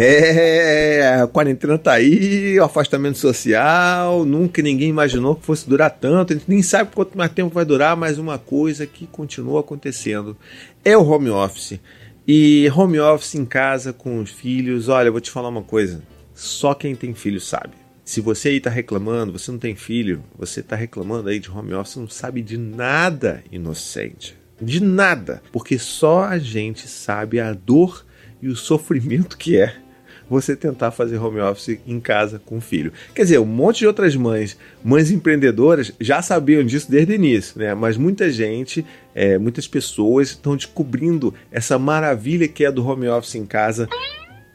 É, a quarentena tá aí, o afastamento social, nunca ninguém imaginou que fosse durar tanto, a gente nem sabe quanto mais tempo vai durar, mas uma coisa que continua acontecendo é o home office. E home office em casa com os filhos, olha, eu vou te falar uma coisa, só quem tem filho sabe. Se você aí tá reclamando, você não tem filho, você tá reclamando aí de home office, não sabe de nada, inocente. De nada, porque só a gente sabe a dor e o sofrimento que é você tentar fazer home office em casa com o filho. Quer dizer, um monte de outras mães, mães empreendedoras, já sabiam disso desde o início, né? Mas muita gente, é, muitas pessoas estão descobrindo essa maravilha que é do home office em casa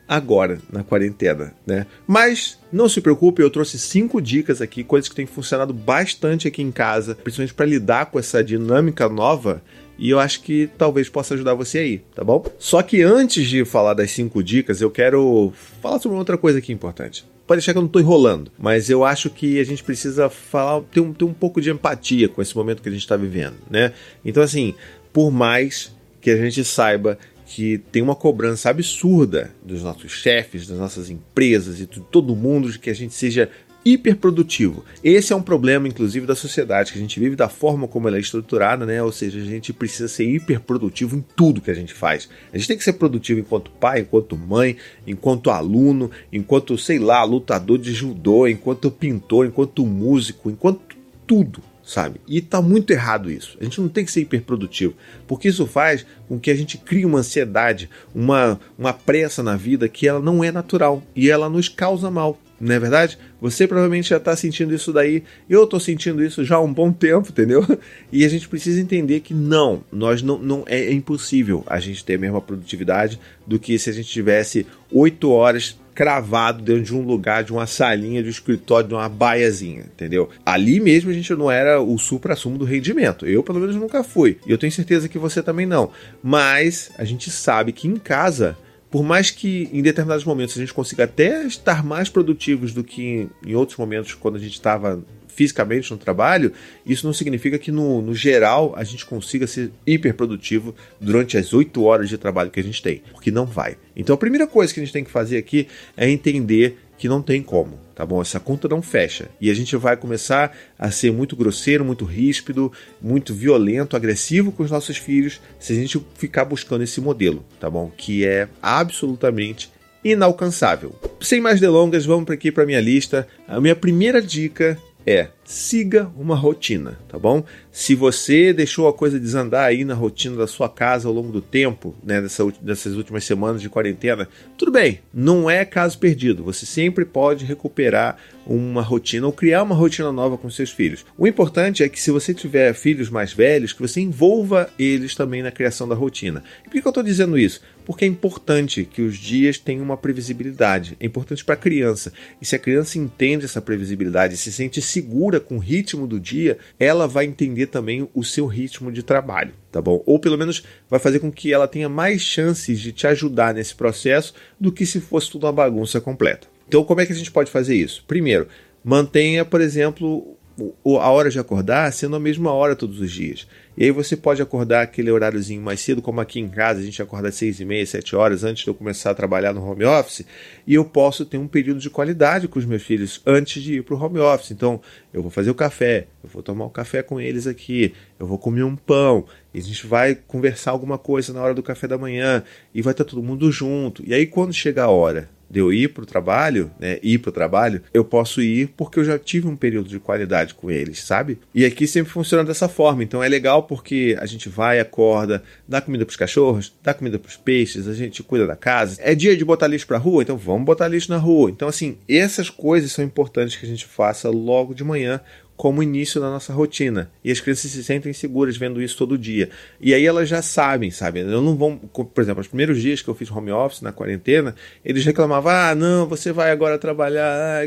agora, na quarentena, né? Mas não se preocupe, eu trouxe cinco dicas aqui, coisas que têm funcionado bastante aqui em casa, principalmente para lidar com essa dinâmica nova e eu acho que talvez possa ajudar você aí, tá bom? Só que antes de falar das cinco dicas, eu quero falar sobre outra coisa aqui importante. Pode deixar que eu não estou enrolando, mas eu acho que a gente precisa falar, ter um, ter um pouco de empatia com esse momento que a gente está vivendo, né? Então, assim, por mais que a gente saiba que tem uma cobrança absurda dos nossos chefes, das nossas empresas e de todo mundo de que a gente seja hiperprodutivo. Esse é um problema, inclusive, da sociedade que a gente vive, da forma como ela é estruturada, né? Ou seja, a gente precisa ser hiperprodutivo em tudo que a gente faz. A gente tem que ser produtivo enquanto pai, enquanto mãe, enquanto aluno, enquanto, sei lá, lutador de judô, enquanto pintor, enquanto músico, enquanto tudo sabe? E tá muito errado isso. A gente não tem que ser hiperprodutivo, porque isso faz com que a gente crie uma ansiedade, uma, uma pressa na vida que ela não é natural e ela nos causa mal. Não é verdade? Você provavelmente já está sentindo isso daí. Eu estou sentindo isso já há um bom tempo, entendeu? E a gente precisa entender que não, nós não, não é, é impossível a gente ter a mesma produtividade do que se a gente tivesse oito horas cravado dentro de um lugar, de uma salinha, de um escritório, de uma baiazinha, entendeu? Ali mesmo a gente não era o supra-sumo do rendimento. Eu, pelo menos, nunca fui. E eu tenho certeza que você também não. Mas a gente sabe que em casa por mais que em determinados momentos a gente consiga até estar mais produtivos do que em outros momentos quando a gente estava fisicamente no trabalho, isso não significa que no, no geral a gente consiga ser hiperprodutivo durante as oito horas de trabalho que a gente tem, porque não vai. Então a primeira coisa que a gente tem que fazer aqui é entender que não tem como, tá bom? Essa conta não fecha. E a gente vai começar a ser muito grosseiro, muito ríspido, muito violento, agressivo com os nossos filhos se a gente ficar buscando esse modelo, tá bom? Que é absolutamente inalcançável. Sem mais delongas, vamos aqui para minha lista. A minha primeira dica é siga uma rotina, tá bom? Se você deixou a coisa desandar aí na rotina da sua casa ao longo do tempo, né, dessa, dessas últimas semanas de quarentena, tudo bem, não é caso perdido. Você sempre pode recuperar uma rotina ou criar uma rotina nova com seus filhos. O importante é que se você tiver filhos mais velhos, que você envolva eles também na criação da rotina. E por que eu estou dizendo isso? Porque é importante que os dias tenham uma previsibilidade. É importante para a criança. E se a criança entende essa previsibilidade, se sente segura com o ritmo do dia, ela vai entender também o seu ritmo de trabalho, tá bom? Ou pelo menos vai fazer com que ela tenha mais chances de te ajudar nesse processo do que se fosse tudo uma bagunça completa. Então, como é que a gente pode fazer isso? Primeiro, mantenha, por exemplo, a hora de acordar sendo a mesma hora todos os dias. E aí você pode acordar aquele horáriozinho mais cedo, como aqui em casa, a gente acorda às seis e meia, sete horas antes de eu começar a trabalhar no home office, e eu posso ter um período de qualidade com os meus filhos antes de ir para o home office. Então, eu vou fazer o café, eu vou tomar o um café com eles aqui, eu vou comer um pão, e a gente vai conversar alguma coisa na hora do café da manhã, e vai estar todo mundo junto. E aí, quando chega a hora de eu ir para o trabalho, né, ir para o trabalho, eu posso ir porque eu já tive um período de qualidade com eles, sabe? E aqui sempre funciona dessa forma. Então é legal porque a gente vai, acorda, dá comida para os cachorros, dá comida para os peixes, a gente cuida da casa. É dia de botar lixo para rua, então vamos botar lixo na rua. Então assim, essas coisas são importantes que a gente faça logo de manhã como início da nossa rotina. E as crianças se sentem seguras vendo isso todo dia. E aí elas já sabem, sabe? Eu não vão, por exemplo, os primeiros dias que eu fiz home office na quarentena, eles reclamavam: "Ah, não, você vai agora trabalhar".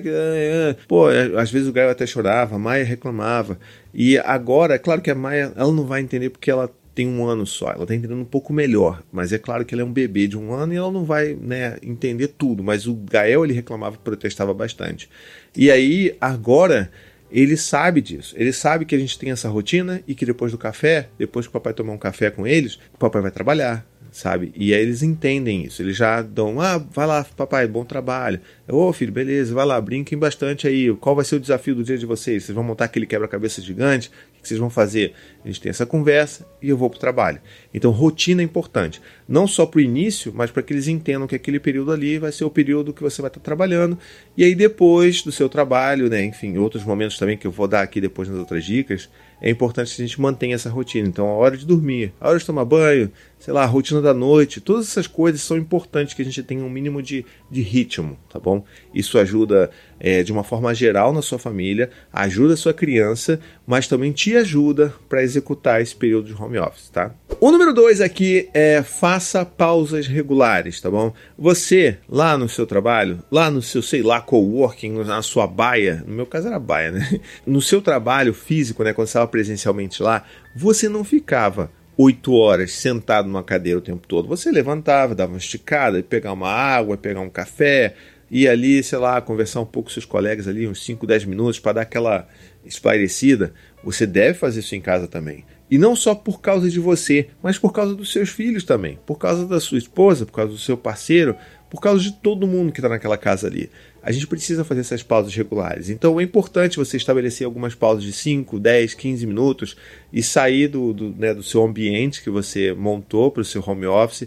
Pô, às vezes o Gaio até chorava, a Maia reclamava. E agora, é claro que a Maia, ela não vai entender porque ela tem um ano só, ela está entendendo um pouco melhor, mas é claro que ela é um bebê de um ano e ela não vai né, entender tudo, mas o Gael ele reclamava, protestava bastante. E aí, agora, ele sabe disso. Ele sabe que a gente tem essa rotina e que depois do café, depois que o papai tomar um café com eles, o papai vai trabalhar, sabe? E aí eles entendem isso, eles já dão, ah, vai lá, papai, bom trabalho. Ô, oh, filho, beleza, vai lá, brinquem bastante aí. Qual vai ser o desafio do dia de vocês? Vocês vão montar aquele quebra-cabeça gigante? Que vocês vão fazer? A gente tem essa conversa e eu vou para o trabalho. Então, rotina é importante. Não só para o início, mas para que eles entendam que aquele período ali vai ser o período que você vai estar trabalhando. E aí, depois do seu trabalho, né, enfim, outros momentos também que eu vou dar aqui depois nas outras dicas, é importante que a gente mantenha essa rotina. Então, a hora de dormir, a hora de tomar banho, sei lá, a rotina da noite, todas essas coisas são importantes que a gente tenha um mínimo de, de ritmo, tá bom? Isso ajuda é, de uma forma geral na sua família, ajuda a sua criança, mas também te ajuda para executar esse período de home office, tá? O número dois aqui é faça pausas regulares, tá bom? Você, lá no seu trabalho, lá no seu, sei lá, coworking, na sua baia, no meu caso era baia, né? No seu trabalho físico, né, quando você estava presencialmente lá, você não ficava oito horas sentado numa cadeira o tempo todo. Você levantava, dava uma esticada, pegar uma água, pegar um café, ir ali, sei lá, conversar um pouco com seus colegas ali, uns 5, 10 minutos para dar aquela esclarecida. Você deve fazer isso em casa também. E não só por causa de você, mas por causa dos seus filhos também, por causa da sua esposa, por causa do seu parceiro, por causa de todo mundo que está naquela casa ali. A gente precisa fazer essas pausas regulares. Então é importante você estabelecer algumas pausas de 5, 10, 15 minutos e sair do, do, né, do seu ambiente que você montou para o seu home office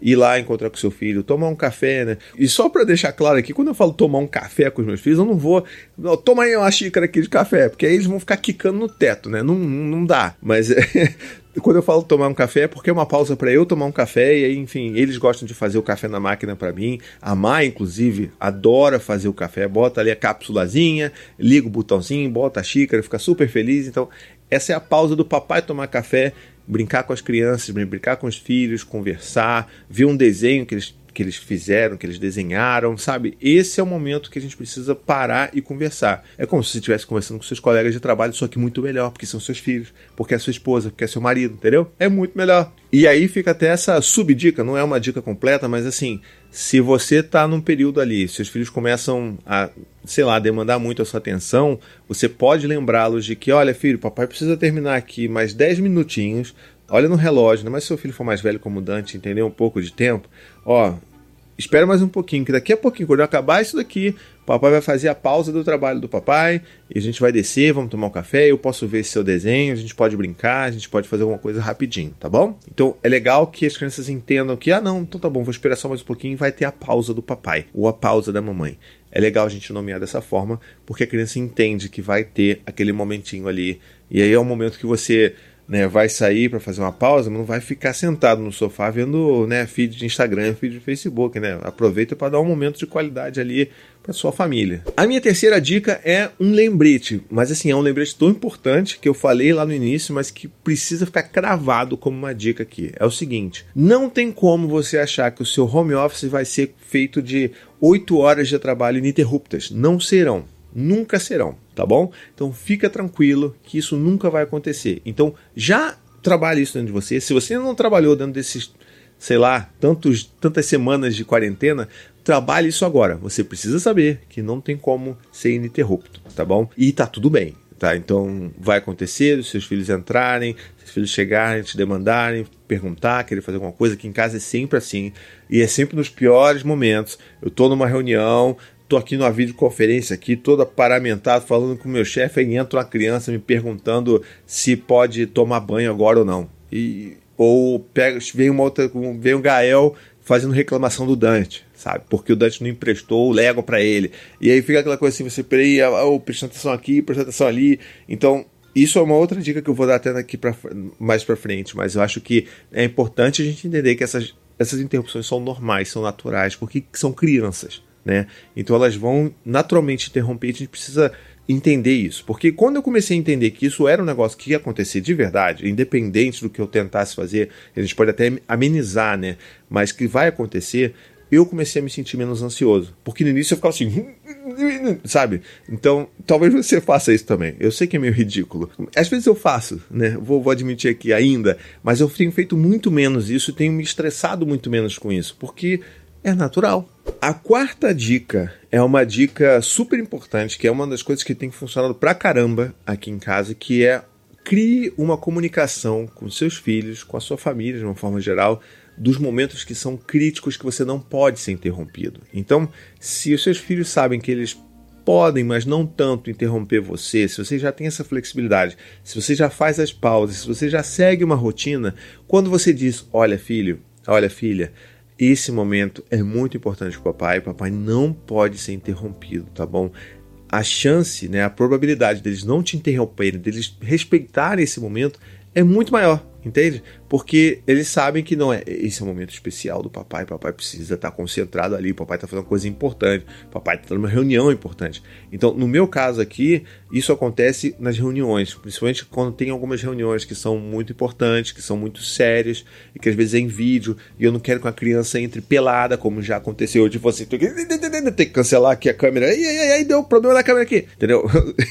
ir lá encontrar com seu filho, tomar um café, né? E só para deixar claro aqui, quando eu falo tomar um café com os meus filhos, eu não vou. Não, toma aí uma xícara aqui de café, porque aí eles vão ficar quicando no teto, né? Não, não dá. Mas quando eu falo tomar um café, é porque é uma pausa para eu tomar um café e aí, enfim, eles gostam de fazer o café na máquina para mim. A Mai, inclusive, adora fazer o café, bota ali a cápsulazinha, liga o botãozinho, bota a xícara, fica super feliz. Então, essa é a pausa do papai tomar café brincar com as crianças, brincar com os filhos, conversar, ver um desenho que eles, que eles fizeram, que eles desenharam, sabe? Esse é o momento que a gente precisa parar e conversar. É como se você estivesse conversando com seus colegas de trabalho, só que muito melhor, porque são seus filhos, porque é sua esposa, porque é seu marido, entendeu? É muito melhor. E aí fica até essa subdica, não é uma dica completa, mas assim, se você está num período ali, seus filhos começam a, sei lá, demandar muito a sua atenção, você pode lembrá-los de que, olha, filho, papai precisa terminar aqui mais 10 minutinhos. Olha no relógio, né? mas se seu filho for mais velho como Dante, entender um pouco de tempo, ó, espera mais um pouquinho, que daqui a pouquinho, quando eu acabar isso daqui, o papai vai fazer a pausa do trabalho do papai, e a gente vai descer, vamos tomar um café, eu posso ver seu desenho, a gente pode brincar, a gente pode fazer alguma coisa rapidinho, tá bom? Então é legal que as crianças entendam que, ah não, então tá bom, vou esperar só mais um pouquinho e vai ter a pausa do papai, ou a pausa da mamãe. É legal a gente nomear dessa forma, porque a criança entende que vai ter aquele momentinho ali, e aí é o momento que você né, vai sair para fazer uma pausa, mas não vai ficar sentado no sofá vendo né, feed de Instagram, feed de Facebook, né? Aproveita para dar um momento de qualidade ali para sua família. A minha terceira dica é um lembrete, mas assim, é um lembrete tão importante que eu falei lá no início, mas que precisa ficar cravado como uma dica aqui. É o seguinte: não tem como você achar que o seu home office vai ser feito de 8 horas de trabalho ininterruptas. Não serão. Nunca serão tá bom? Então fica tranquilo que isso nunca vai acontecer. Então já trabalhe isso dentro de você. Se você não trabalhou dentro desses, sei lá, tantos, tantas semanas de quarentena, trabalhe isso agora. Você precisa saber que não tem como ser ininterrupto, tá bom? E tá tudo bem. Tá, então vai acontecer, os seus filhos entrarem, seus filhos chegarem, te demandarem, perguntar, querer fazer alguma coisa, que em casa é sempre assim, e é sempre nos piores momentos. Eu tô numa reunião, tô aqui numa videoconferência aqui, toda paramentado, falando com o meu chefe, aí entra uma criança me perguntando se pode tomar banho agora ou não. E, ou pega, vem uma outra, vem um Gael fazendo reclamação do Dante, sabe? Porque o Dante não emprestou o Lego para ele. E aí fica aquela coisa assim, você peraí, oh, presta atenção aqui, presta atenção ali. Então, isso é uma outra dica que eu vou dar até aqui pra, mais para frente, mas eu acho que é importante a gente entender que essas, essas interrupções são normais, são naturais, porque são crianças né? Então elas vão naturalmente interromper, a gente precisa entender isso. Porque quando eu comecei a entender que isso era um negócio que ia acontecer de verdade, independente do que eu tentasse fazer, a gente pode até amenizar, né? Mas que vai acontecer, eu comecei a me sentir menos ansioso. Porque no início eu ficava assim, sabe? Então, talvez você faça isso também. Eu sei que é meio ridículo. Às vezes eu faço, né? Vou, vou admitir aqui ainda, mas eu tenho feito muito menos isso e tenho me estressado muito menos com isso. Porque é natural. A quarta dica é uma dica super importante, que é uma das coisas que tem funcionado pra caramba aqui em casa, que é crie uma comunicação com seus filhos, com a sua família de uma forma geral, dos momentos que são críticos que você não pode ser interrompido. Então, se os seus filhos sabem que eles podem, mas não tanto interromper você, se você já tem essa flexibilidade, se você já faz as pausas, se você já segue uma rotina, quando você diz: Olha, filho, olha, filha, esse momento é muito importante para o papai, papai não pode ser interrompido, tá bom? A chance, né, a probabilidade deles não te interromperem, deles respeitarem esse momento é muito maior. Entende? Porque eles sabem que não é. Esse é um momento especial do papai. Papai precisa estar concentrado ali. Papai está fazendo uma coisa importante. Papai está numa reunião importante. Então, no meu caso aqui, isso acontece nas reuniões, principalmente quando tem algumas reuniões que são muito importantes, que são muito sérias e que às vezes é em vídeo e eu não quero que a criança entre pelada, como já aconteceu. Tipo assim, tem que cancelar aqui a câmera. E aí, aí deu problema na câmera aqui. Entendeu?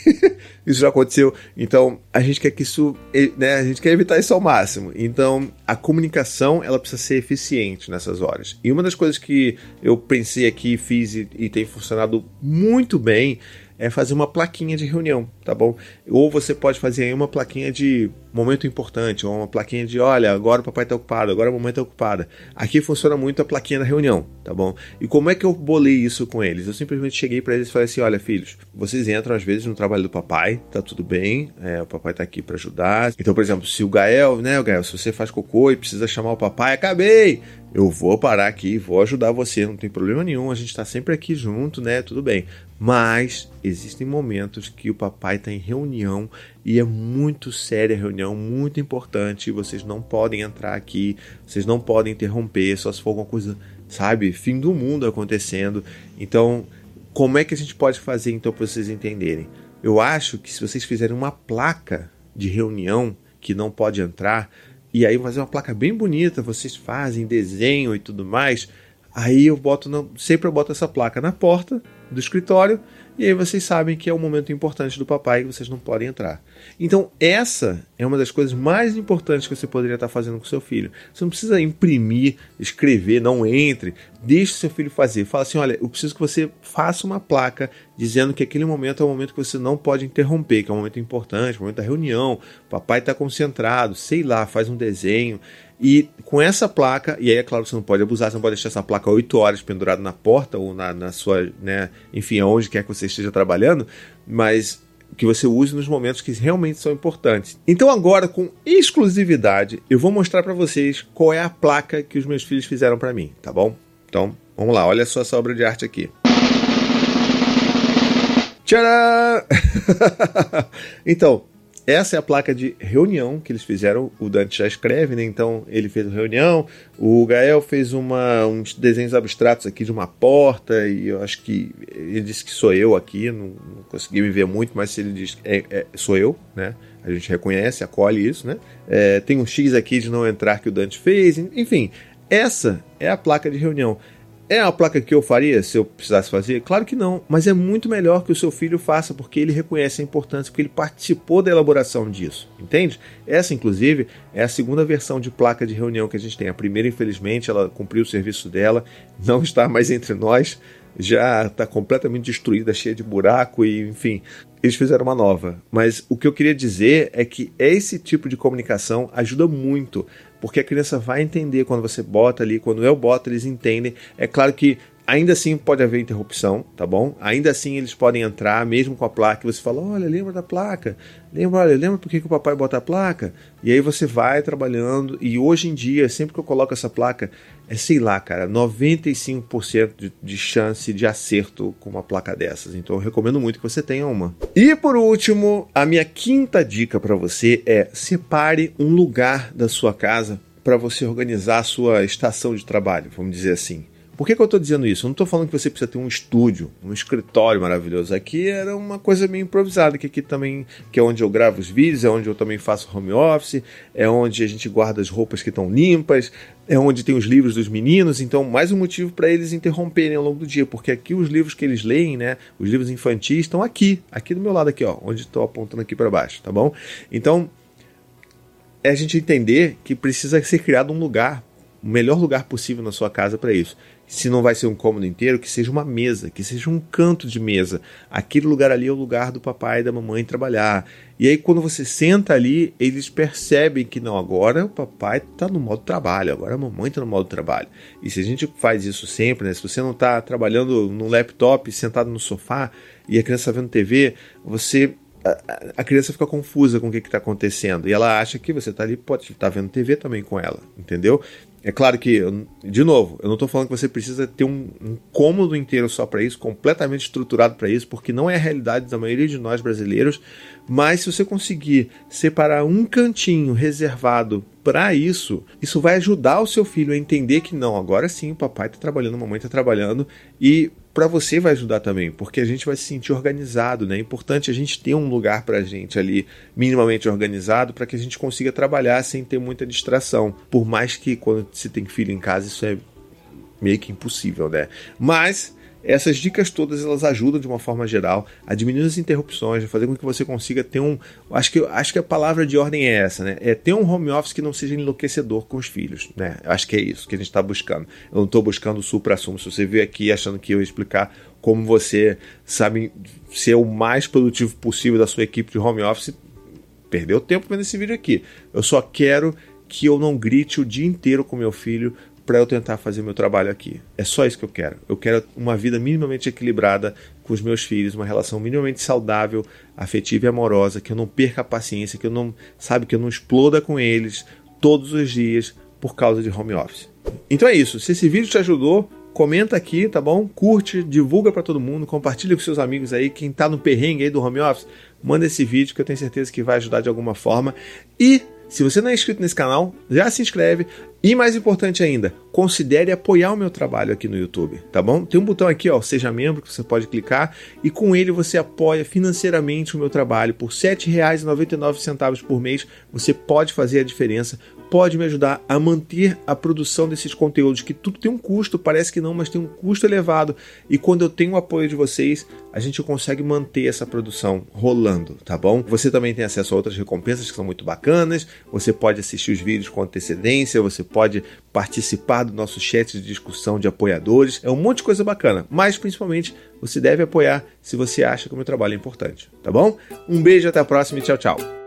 isso já aconteceu. Então, a gente quer que isso, né? A gente quer evitar isso ao máximo máximo. Então, a comunicação ela precisa ser eficiente nessas horas. E uma das coisas que eu pensei aqui, fiz e, e tem funcionado muito bem é fazer uma plaquinha de reunião, tá bom? Ou você pode fazer aí uma plaquinha de momento importante, ou uma plaquinha de olha, agora o papai está ocupado, agora a mamãe está ocupada. Aqui funciona muito a plaquinha da reunião, tá bom? E como é que eu bolei isso com eles? Eu simplesmente cheguei para eles e falei assim: olha, filhos, vocês entram às vezes no trabalho do papai, tá tudo bem, é, o papai está aqui para ajudar. Então, por exemplo, se o Gael, né, o Gael, se você faz cocô e precisa chamar o papai, acabei! Eu vou parar aqui, vou ajudar você, não tem problema nenhum, a gente está sempre aqui junto, né? Tudo bem. Mas existem momentos que o papai está em reunião e é muito séria a reunião, muito importante. Vocês não podem entrar aqui, vocês não podem interromper, só se for alguma coisa, sabe, fim do mundo acontecendo. Então, como é que a gente pode fazer então para vocês entenderem? Eu acho que se vocês fizerem uma placa de reunião que não pode entrar, e aí fazer uma placa bem bonita, vocês fazem desenho e tudo mais, aí eu boto, sempre eu boto essa placa na porta do escritório e aí vocês sabem que é um momento importante do papai que vocês não podem entrar. Então, essa é uma das coisas mais importantes que você poderia estar fazendo com seu filho. Você não precisa imprimir, escrever, não entre. Deixe seu filho fazer. Fala assim: olha, eu preciso que você faça uma placa dizendo que aquele momento é um momento que você não pode interromper, que é um momento importante, um momento da reunião. O papai está concentrado, sei lá, faz um desenho. E com essa placa, e aí é claro que você não pode abusar, você não pode deixar essa placa 8 horas pendurada na porta ou na, na sua, né, enfim, aonde quer que você esteja trabalhando, mas que você use nos momentos que realmente são importantes. Então agora, com exclusividade, eu vou mostrar para vocês qual é a placa que os meus filhos fizeram para mim, tá bom? Então, vamos lá, olha só essa obra de arte aqui. Tcharam! então, essa é a placa de reunião que eles fizeram. O Dante já escreve, né? Então ele fez a reunião. O Gael fez uma, uns desenhos abstratos aqui de uma porta. E eu acho que ele disse que sou eu aqui. Não, não consegui me ver muito, mas ele diz é, é, sou eu, né? A gente reconhece, acolhe isso, né? É, tem um X aqui de não entrar que o Dante fez. Enfim, essa é a placa de reunião. É a placa que eu faria se eu precisasse fazer? Claro que não, mas é muito melhor que o seu filho faça porque ele reconhece a importância, porque ele participou da elaboração disso, entende? Essa, inclusive, é a segunda versão de placa de reunião que a gente tem. A primeira, infelizmente, ela cumpriu o serviço dela, não está mais entre nós, já está completamente destruída, cheia de buraco e, enfim, eles fizeram uma nova. Mas o que eu queria dizer é que esse tipo de comunicação ajuda muito porque a criança vai entender quando você bota ali, quando eu boto, eles entendem. É claro que ainda assim pode haver interrupção, tá bom? Ainda assim eles podem entrar, mesmo com a placa, e você fala, olha, lembra da placa? Lembra, olha, lembra por que, o papai bota a placa? E aí você vai trabalhando, e hoje em dia, sempre que eu coloco essa placa, é sei lá, cara, 95% de, de chance de acerto com uma placa dessas. Então eu recomendo muito que você tenha uma. E por último, a minha quinta dica para você é separe um lugar da sua casa para você organizar a sua estação de trabalho, vamos dizer assim. Por que, que eu estou dizendo isso? Eu não estou falando que você precisa ter um estúdio, um escritório maravilhoso. Aqui era uma coisa meio improvisada, que aqui também que é onde eu gravo os vídeos, é onde eu também faço home office, é onde a gente guarda as roupas que estão limpas, é onde tem os livros dos meninos. Então, mais um motivo para eles interromperem ao longo do dia, porque aqui os livros que eles leem, né, os livros infantis, estão aqui, aqui do meu lado aqui, ó, onde estou apontando aqui para baixo, tá bom? Então, é a gente entender que precisa ser criado um lugar o melhor lugar possível na sua casa para isso. Se não vai ser um cômodo inteiro, que seja uma mesa, que seja um canto de mesa. Aquele lugar ali é o lugar do papai e da mamãe trabalhar. E aí, quando você senta ali, eles percebem que não, agora o papai está no modo trabalho, agora a mamãe está no modo trabalho. E se a gente faz isso sempre, né? Se você não está trabalhando no laptop, sentado no sofá e a criança tá vendo TV, você a, criança fica confusa com o que está acontecendo e ela acha que você está ali, pode estar tá vendo TV também com ela, entendeu? É claro que, de novo, eu não estou falando que você precisa ter um, um cômodo inteiro só para isso, completamente estruturado para isso, porque não é a realidade da maioria de nós brasileiros. Mas se você conseguir separar um cantinho reservado para isso, isso vai ajudar o seu filho a entender que não, agora sim o papai está trabalhando, a mamãe está trabalhando e para você vai ajudar também, porque a gente vai se sentir organizado, né? É importante a gente ter um lugar para a gente ali minimamente organizado para que a gente consiga trabalhar sem ter muita distração. Por mais que quando se tem filho em casa isso é meio que impossível, né? Mas essas dicas todas elas ajudam de uma forma geral a diminuir as interrupções, a fazer com que você consiga ter um. Acho que, acho que a palavra de ordem é essa, né? É ter um home office que não seja enlouquecedor com os filhos, né? Acho que é isso que a gente está buscando. Eu não estou buscando o supra-sumo. Se você veio aqui achando que eu ia explicar como você sabe ser o mais produtivo possível da sua equipe de home office, perdeu tempo vendo esse vídeo aqui. Eu só quero que eu não grite o dia inteiro com meu filho para eu tentar fazer meu trabalho aqui. É só isso que eu quero. Eu quero uma vida minimamente equilibrada com os meus filhos, uma relação minimamente saudável, afetiva e amorosa, que eu não perca a paciência, que eu não, sabe, que eu não exploda com eles todos os dias por causa de home office. Então é isso. Se esse vídeo te ajudou, comenta aqui, tá bom? Curte, divulga para todo mundo, compartilha com seus amigos aí, quem tá no perrengue aí do home office, manda esse vídeo que eu tenho certeza que vai ajudar de alguma forma. E se você não é inscrito nesse canal, já se inscreve. E mais importante ainda, considere apoiar o meu trabalho aqui no YouTube, tá bom? Tem um botão aqui, ó, seja membro, que você pode clicar e com ele você apoia financeiramente o meu trabalho. Por R$ 7,99 por mês, você pode fazer a diferença pode me ajudar a manter a produção desses conteúdos, que tudo tem um custo, parece que não, mas tem um custo elevado. E quando eu tenho o apoio de vocês, a gente consegue manter essa produção rolando, tá bom? Você também tem acesso a outras recompensas que são muito bacanas, você pode assistir os vídeos com antecedência, você pode participar do nosso chat de discussão de apoiadores, é um monte de coisa bacana, mas principalmente você deve apoiar se você acha que o meu trabalho é importante, tá bom? Um beijo, até a próxima e tchau, tchau.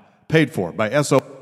paid for by SO.